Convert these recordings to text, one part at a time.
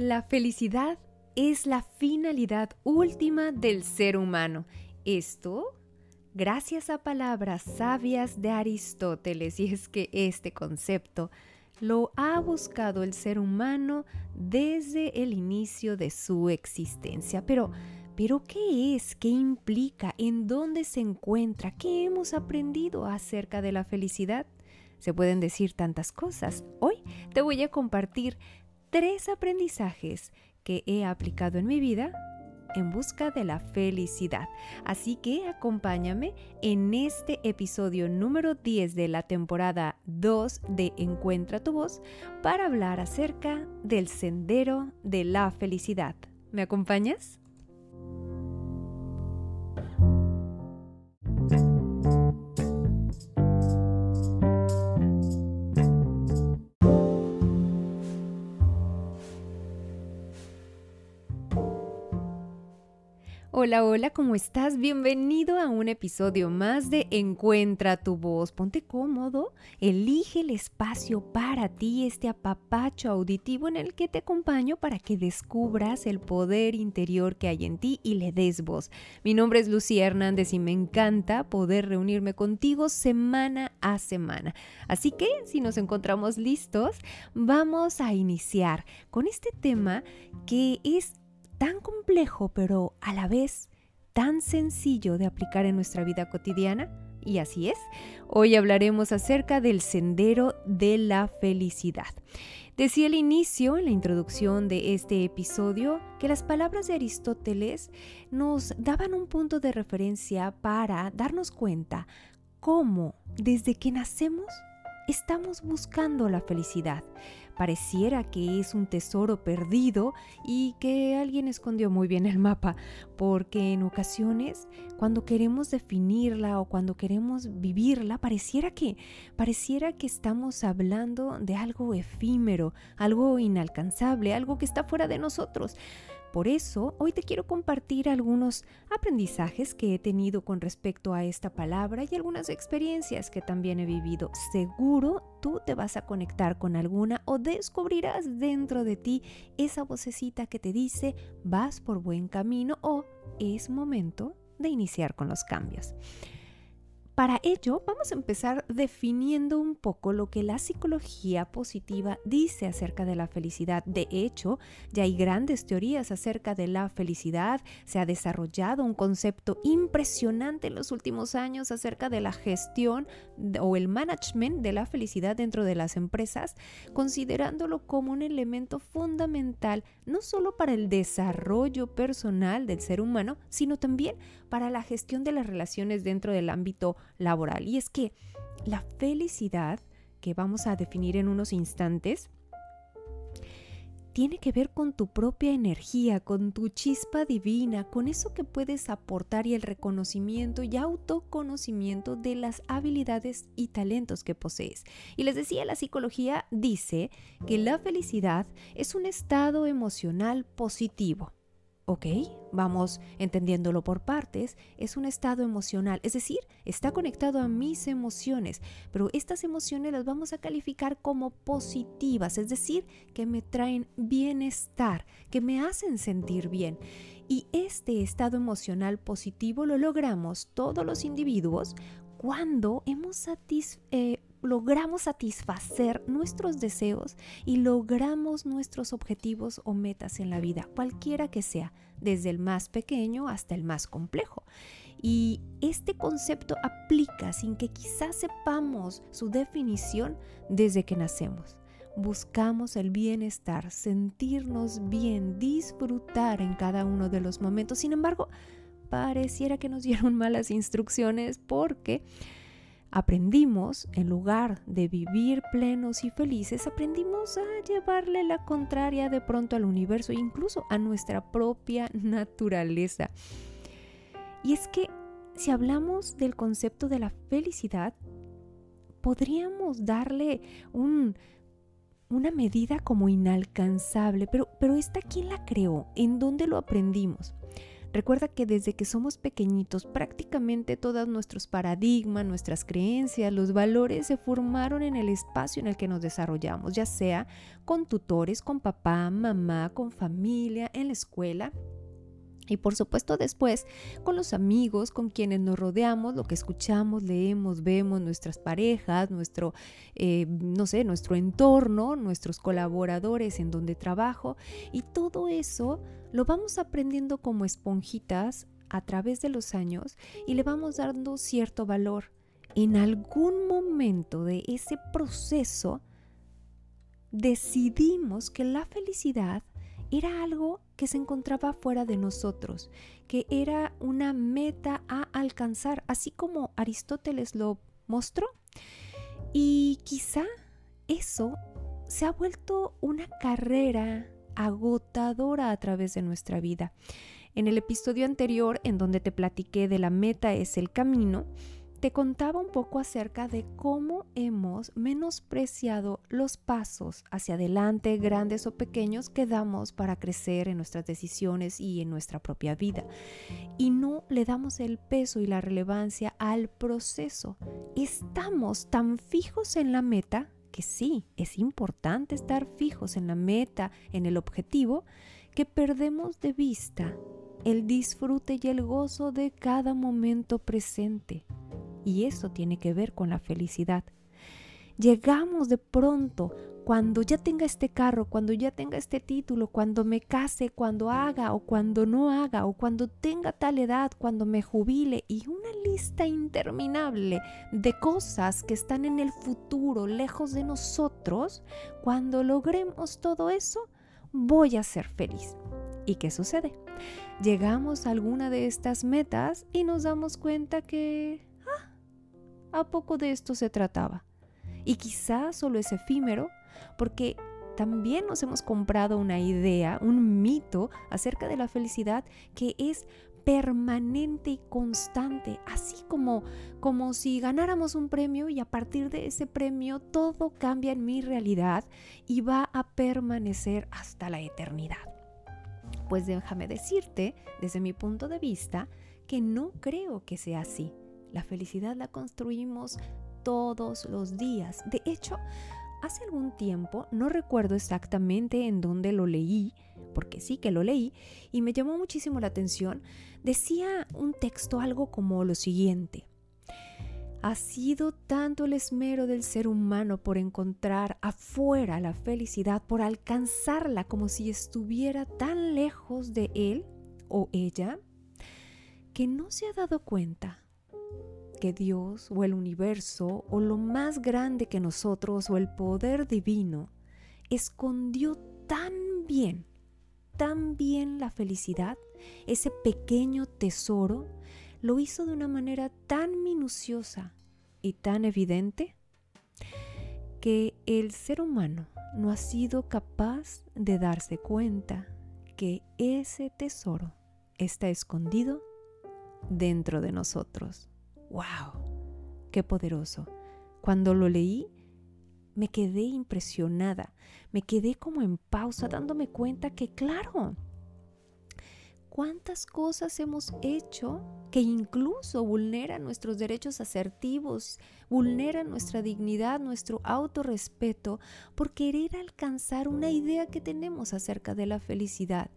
La felicidad es la finalidad última del ser humano. Esto gracias a palabras sabias de Aristóteles. Y es que este concepto lo ha buscado el ser humano desde el inicio de su existencia. Pero, pero ¿qué es? ¿Qué implica? ¿En dónde se encuentra? ¿Qué hemos aprendido acerca de la felicidad? Se pueden decir tantas cosas. Hoy te voy a compartir tres aprendizajes que he aplicado en mi vida en busca de la felicidad. Así que acompáñame en este episodio número 10 de la temporada 2 de Encuentra tu voz para hablar acerca del sendero de la felicidad. ¿Me acompañas? Hola, hola, ¿cómo estás? Bienvenido a un episodio más de Encuentra tu voz. Ponte cómodo, elige el espacio para ti, este apapacho auditivo en el que te acompaño para que descubras el poder interior que hay en ti y le des voz. Mi nombre es Lucía Hernández y me encanta poder reunirme contigo semana a semana. Así que, si nos encontramos listos, vamos a iniciar con este tema que es tan complejo, pero a la vez tan sencillo de aplicar en nuestra vida cotidiana? Y así es, hoy hablaremos acerca del sendero de la felicidad. Decía al inicio, en la introducción de este episodio, que las palabras de Aristóteles nos daban un punto de referencia para darnos cuenta cómo desde que nacemos estamos buscando la felicidad. Pareciera que es un tesoro perdido y que alguien escondió muy bien el mapa, porque en ocasiones cuando queremos definirla o cuando queremos vivirla, pareciera que pareciera que estamos hablando de algo efímero, algo inalcanzable, algo que está fuera de nosotros. Por eso, hoy te quiero compartir algunos aprendizajes que he tenido con respecto a esta palabra y algunas experiencias que también he vivido. Seguro tú te vas a conectar con alguna o descubrirás dentro de ti esa vocecita que te dice vas por buen camino o es momento de iniciar con los cambios. Para ello, vamos a empezar definiendo un poco lo que la psicología positiva dice acerca de la felicidad. De hecho, ya hay grandes teorías acerca de la felicidad. Se ha desarrollado un concepto impresionante en los últimos años acerca de la gestión o el management de la felicidad dentro de las empresas, considerándolo como un elemento fundamental no solo para el desarrollo personal del ser humano, sino también para la gestión de las relaciones dentro del ámbito laboral. Y es que la felicidad, que vamos a definir en unos instantes, tiene que ver con tu propia energía, con tu chispa divina, con eso que puedes aportar y el reconocimiento y autoconocimiento de las habilidades y talentos que posees. Y les decía, la psicología dice que la felicidad es un estado emocional positivo ¿Ok? Vamos entendiéndolo por partes. Es un estado emocional, es decir, está conectado a mis emociones, pero estas emociones las vamos a calificar como positivas, es decir, que me traen bienestar, que me hacen sentir bien. Y este estado emocional positivo lo logramos todos los individuos cuando hemos eh, logramos satisfacer nuestros deseos y logramos nuestros objetivos o metas en la vida, cualquiera que sea, desde el más pequeño hasta el más complejo. Y este concepto aplica sin que quizás sepamos su definición desde que nacemos. Buscamos el bienestar, sentirnos bien, disfrutar en cada uno de los momentos. Sin embargo, pareciera que nos dieron malas instrucciones porque aprendimos, en lugar de vivir plenos y felices, aprendimos a llevarle la contraria de pronto al universo incluso a nuestra propia naturaleza. Y es que si hablamos del concepto de la felicidad, podríamos darle un, una medida como inalcanzable, pero, pero esta quién la creó, en dónde lo aprendimos. Recuerda que desde que somos pequeñitos prácticamente todos nuestros paradigmas, nuestras creencias, los valores se formaron en el espacio en el que nos desarrollamos, ya sea con tutores, con papá, mamá, con familia, en la escuela y por supuesto después con los amigos, con quienes nos rodeamos, lo que escuchamos, leemos, vemos, nuestras parejas, nuestro, eh, no sé, nuestro entorno, nuestros colaboradores en donde trabajo. Y todo eso lo vamos aprendiendo como esponjitas a través de los años y le vamos dando cierto valor. En algún momento de ese proceso decidimos que la felicidad era algo que se encontraba fuera de nosotros, que era una meta a alcanzar, así como Aristóteles lo mostró. Y quizá eso se ha vuelto una carrera agotadora a través de nuestra vida. En el episodio anterior, en donde te platiqué de la meta es el camino, te contaba un poco acerca de cómo hemos menospreciado los pasos hacia adelante, grandes o pequeños, que damos para crecer en nuestras decisiones y en nuestra propia vida. Y no le damos el peso y la relevancia al proceso. Estamos tan fijos en la meta, que sí, es importante estar fijos en la meta, en el objetivo, que perdemos de vista el disfrute y el gozo de cada momento presente. Y eso tiene que ver con la felicidad. Llegamos de pronto, cuando ya tenga este carro, cuando ya tenga este título, cuando me case, cuando haga o cuando no haga, o cuando tenga tal edad, cuando me jubile, y una lista interminable de cosas que están en el futuro, lejos de nosotros, cuando logremos todo eso, voy a ser feliz. ¿Y qué sucede? Llegamos a alguna de estas metas y nos damos cuenta que ¿A poco de esto se trataba? Y quizás solo es efímero, porque también nos hemos comprado una idea, un mito acerca de la felicidad que es permanente y constante, así como como si ganáramos un premio y a partir de ese premio todo cambia en mi realidad y va a permanecer hasta la eternidad. Pues déjame decirte, desde mi punto de vista, que no creo que sea así. La felicidad la construimos todos los días. De hecho, hace algún tiempo, no recuerdo exactamente en dónde lo leí, porque sí que lo leí, y me llamó muchísimo la atención, decía un texto algo como lo siguiente. Ha sido tanto el esmero del ser humano por encontrar afuera la felicidad, por alcanzarla como si estuviera tan lejos de él o ella, que no se ha dado cuenta que Dios o el universo o lo más grande que nosotros o el poder divino escondió tan bien, tan bien la felicidad, ese pequeño tesoro, lo hizo de una manera tan minuciosa y tan evidente que el ser humano no ha sido capaz de darse cuenta que ese tesoro está escondido dentro de nosotros. ¡Wow! ¡Qué poderoso! Cuando lo leí, me quedé impresionada, me quedé como en pausa dándome cuenta que, claro, cuántas cosas hemos hecho que incluso vulneran nuestros derechos asertivos, vulneran nuestra dignidad, nuestro autorrespeto, por querer alcanzar una idea que tenemos acerca de la felicidad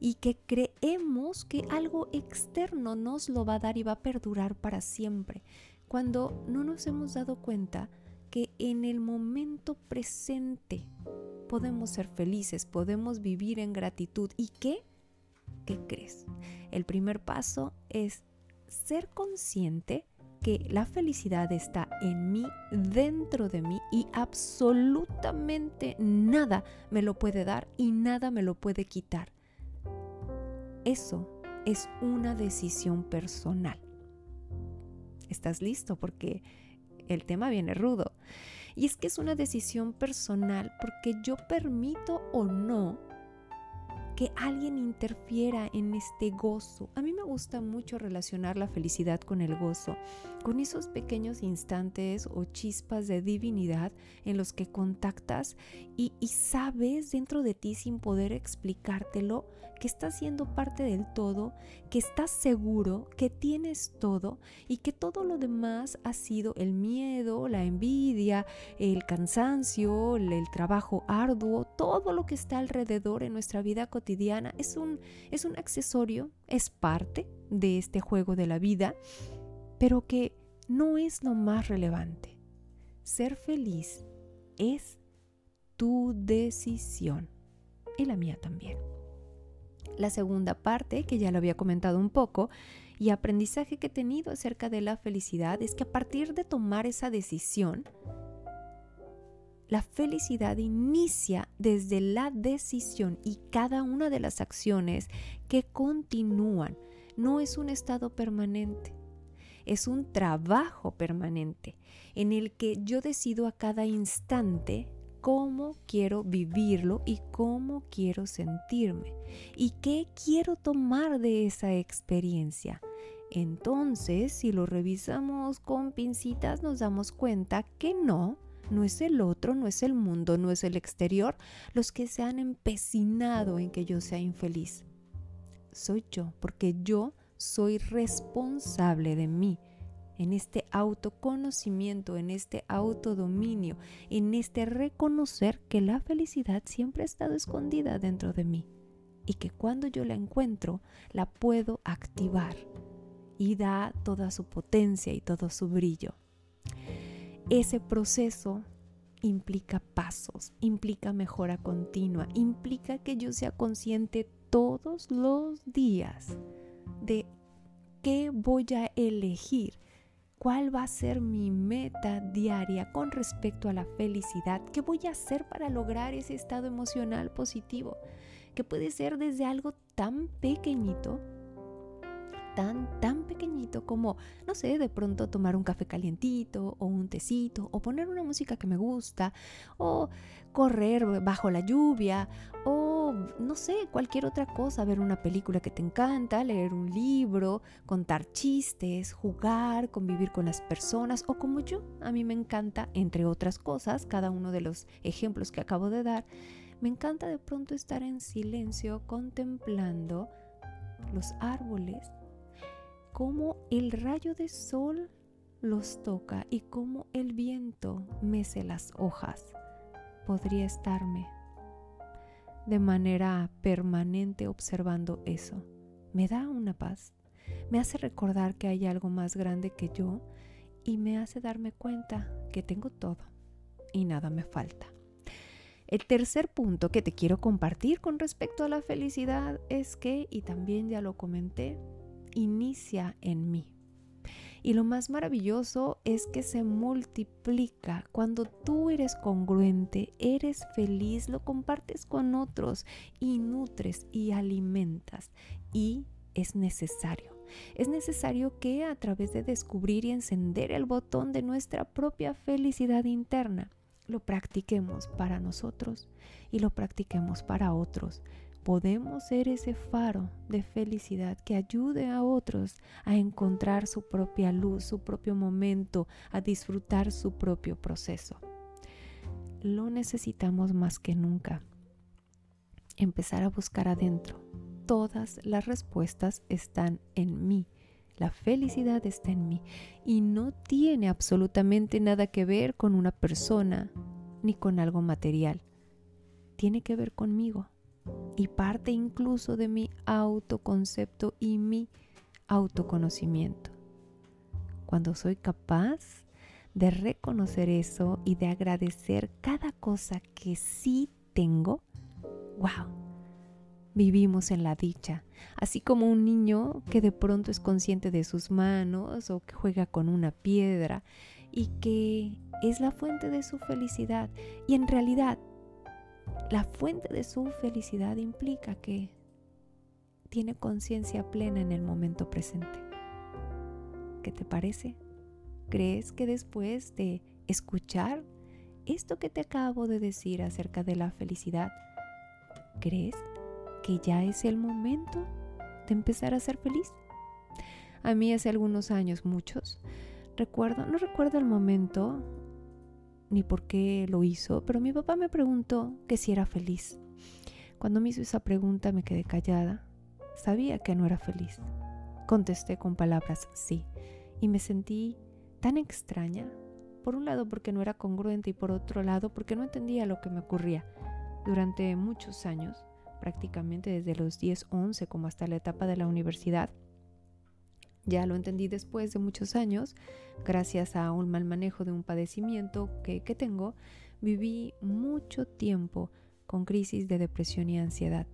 y que creemos que algo externo nos lo va a dar y va a perdurar para siempre, cuando no nos hemos dado cuenta que en el momento presente podemos ser felices, podemos vivir en gratitud. ¿Y qué? ¿Qué crees? El primer paso es ser consciente que la felicidad está en mí, dentro de mí y absolutamente nada me lo puede dar y nada me lo puede quitar. Eso es una decisión personal. ¿Estás listo? Porque el tema viene rudo. Y es que es una decisión personal porque yo permito o no que alguien interfiera en este gozo. A mí me gusta mucho relacionar la felicidad con el gozo, con esos pequeños instantes o chispas de divinidad en los que contactas y, sabes dentro de ti sin poder explicártelo que estás siendo parte del todo, que estás seguro, que tienes todo y que todo lo demás ha sido el miedo, la envidia, el cansancio, el trabajo arduo, todo lo que está alrededor en nuestra vida cotidiana es un, es un accesorio, es parte de este juego de la vida, pero que no es lo más relevante. Ser feliz es tu decisión y la mía también. La segunda parte, que ya lo había comentado un poco, y aprendizaje que he tenido acerca de la felicidad es que a partir de tomar esa decisión, la felicidad inicia desde la decisión y cada una de las acciones que continúan. No es un estado permanente, es un trabajo permanente en el que yo decido a cada instante cómo quiero vivirlo y cómo quiero sentirme y qué quiero tomar de esa experiencia. Entonces, si lo revisamos con pincitas, nos damos cuenta que no, no es el otro, no es el mundo, no es el exterior los que se han empecinado en que yo sea infeliz. Soy yo, porque yo soy responsable de mí en este autoconocimiento, en este autodominio, en este reconocer que la felicidad siempre ha estado escondida dentro de mí y que cuando yo la encuentro la puedo activar y da toda su potencia y todo su brillo. Ese proceso implica pasos, implica mejora continua, implica que yo sea consciente todos los días de qué voy a elegir, cuál va a ser mi meta diaria con respecto a la felicidad, qué voy a hacer para lograr ese estado emocional positivo, que puede ser desde algo tan pequeñito tan, tan pequeñito como, no sé, de pronto tomar un café calientito o un tecito o poner una música que me gusta o correr bajo la lluvia o, no sé, cualquier otra cosa, ver una película que te encanta, leer un libro, contar chistes, jugar, convivir con las personas o como yo, a mí me encanta, entre otras cosas, cada uno de los ejemplos que acabo de dar, me encanta de pronto estar en silencio contemplando los árboles cómo el rayo de sol los toca y cómo el viento mece las hojas. Podría estarme de manera permanente observando eso. Me da una paz, me hace recordar que hay algo más grande que yo y me hace darme cuenta que tengo todo y nada me falta. El tercer punto que te quiero compartir con respecto a la felicidad es que, y también ya lo comenté, inicia en mí. Y lo más maravilloso es que se multiplica. Cuando tú eres congruente, eres feliz, lo compartes con otros y nutres y alimentas. Y es necesario. Es necesario que a través de descubrir y encender el botón de nuestra propia felicidad interna, lo practiquemos para nosotros y lo practiquemos para otros podemos ser ese faro de felicidad que ayude a otros a encontrar su propia luz, su propio momento, a disfrutar su propio proceso. Lo necesitamos más que nunca. Empezar a buscar adentro. Todas las respuestas están en mí. La felicidad está en mí y no tiene absolutamente nada que ver con una persona ni con algo material. Tiene que ver conmigo y parte incluso de mi autoconcepto y mi autoconocimiento. Cuando soy capaz de reconocer eso y de agradecer cada cosa que sí tengo, wow, vivimos en la dicha, así como un niño que de pronto es consciente de sus manos o que juega con una piedra y que es la fuente de su felicidad y en realidad la fuente de su felicidad implica que tiene conciencia plena en el momento presente. ¿Qué te parece? ¿Crees que después de escuchar esto que te acabo de decir acerca de la felicidad, crees que ya es el momento de empezar a ser feliz. A mí hace algunos años, muchos, recuerdo, no recuerdo el momento ni por qué lo hizo, pero mi papá me preguntó que si era feliz. Cuando me hizo esa pregunta me quedé callada. Sabía que no era feliz. Contesté con palabras sí y me sentí tan extraña. Por un lado porque no era congruente y por otro lado porque no entendía lo que me ocurría. Durante muchos años, prácticamente desde los 10, 11 como hasta la etapa de la universidad, ya lo entendí después de muchos años, gracias a un mal manejo de un padecimiento que, tengo, viví mucho tiempo con crisis de depresión y ansiedad.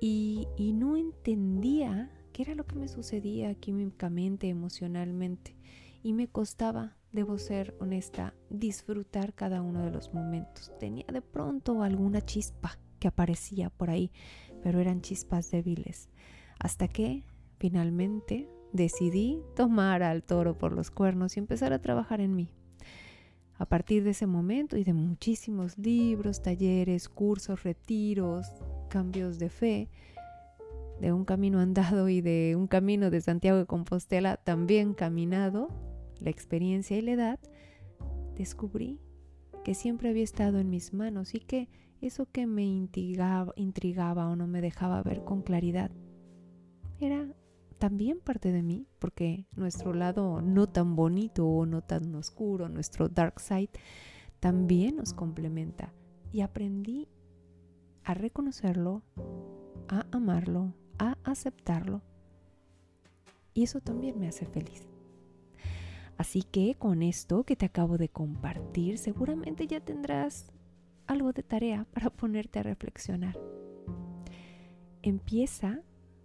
Y, y, no entendía qué era lo que me sucedía químicamente, emocionalmente. Y me costaba, debo ser honesta, disfrutar cada uno de los momentos. Tenía de pronto alguna chispa que aparecía por ahí, pero eran chispas débiles. Hasta que Finalmente decidí tomar al toro por los cuernos y empezar a trabajar en mí. A partir de ese momento y de muchísimos libros, talleres, cursos, retiros, cambios de fe, de un camino andado y de un camino de Santiago de Compostela también caminado, la experiencia y la edad, descubrí que siempre había estado en mis manos y que eso que me intrigaba, intrigaba o no me dejaba ver con claridad era también parte de mí, porque nuestro lado no tan bonito o no tan oscuro, nuestro dark side, también nos complementa. Y aprendí a reconocerlo, a amarlo, a aceptarlo. Y eso también me hace feliz. Así que con esto que te acabo de compartir, seguramente ya tendrás algo de tarea para ponerte a reflexionar. Empieza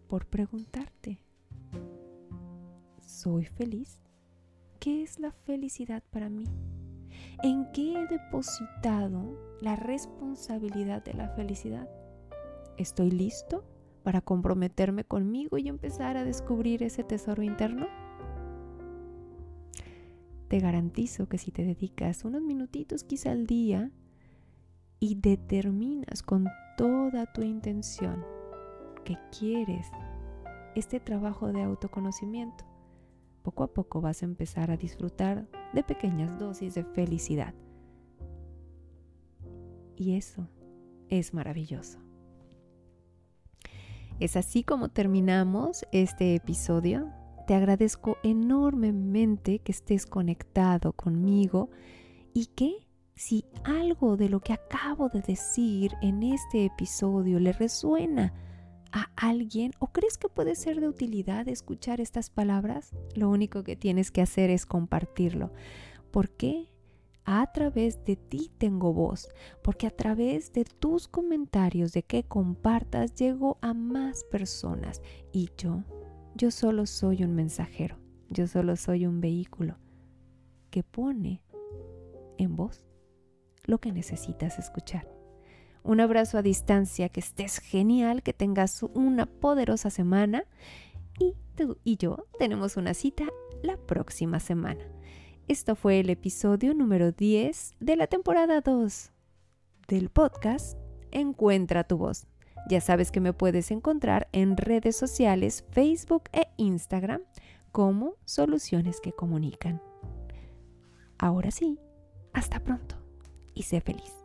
por preguntarte, ¿Soy feliz? ¿Qué es la felicidad para mí? ¿En qué he depositado la responsabilidad de la felicidad? ¿Estoy listo para comprometerme conmigo y empezar a descubrir ese tesoro interno? Te garantizo que si te dedicas unos minutitos quizá al día y determinas con toda tu intención que quieres este trabajo de autoconocimiento, poco a poco vas a empezar a disfrutar de pequeñas dosis de felicidad. Y eso es maravilloso. Es así como terminamos este episodio. Te agradezco enormemente que estés conectado conmigo y que si algo de lo que acabo de decir en este episodio le resuena a alguien o crees que puede ser de utilidad escuchar estas palabras, lo único que tienes que hacer es compartirlo. ¿Por qué? A través de ti tengo voz, porque a través de tus comentarios, de que compartas, llego a más personas. Y yo, yo solo soy un mensajero, yo solo soy un vehículo que pone en voz lo que necesitas escuchar. Un abrazo a distancia, que estés genial, que tengas una poderosa semana y tú y yo tenemos una cita la próxima semana. Esto fue el episodio número 10 de la temporada 2 del podcast Encuentra tu voz. Ya sabes que me puedes encontrar en redes sociales, Facebook e Instagram como Soluciones que Comunican. Ahora sí, hasta pronto y sé feliz.